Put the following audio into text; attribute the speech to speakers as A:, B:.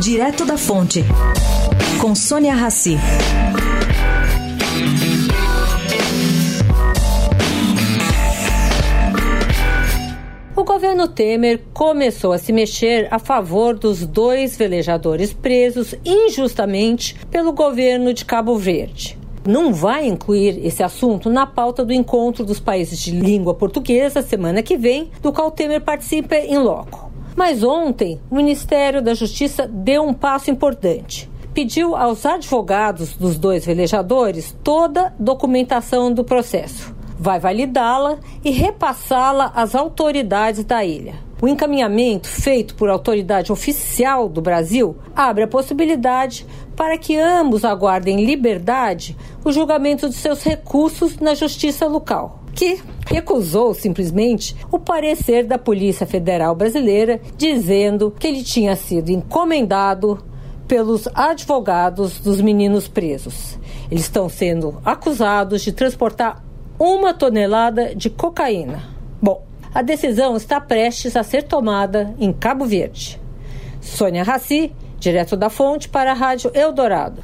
A: Direto da Fonte, com Sônia Rassi.
B: O governo Temer começou a se mexer a favor dos dois velejadores presos injustamente pelo governo de Cabo Verde. Não vai incluir esse assunto na pauta do encontro dos países de língua portuguesa semana que vem, do qual Temer participa em loco. Mas ontem, o Ministério da Justiça deu um passo importante. Pediu aos advogados dos dois velejadores toda documentação do processo vai validá-la e repassá-la às autoridades da ilha. O encaminhamento feito por autoridade oficial do Brasil abre a possibilidade para que ambos aguardem liberdade o julgamento de seus recursos na justiça local, que recusou simplesmente o parecer da Polícia Federal Brasileira, dizendo que ele tinha sido encomendado pelos advogados dos meninos presos. Eles estão sendo acusados de transportar uma tonelada de cocaína. Bom, a decisão está prestes a ser tomada em Cabo Verde. Sônia Raci, direto da fonte para a Rádio Eldorado.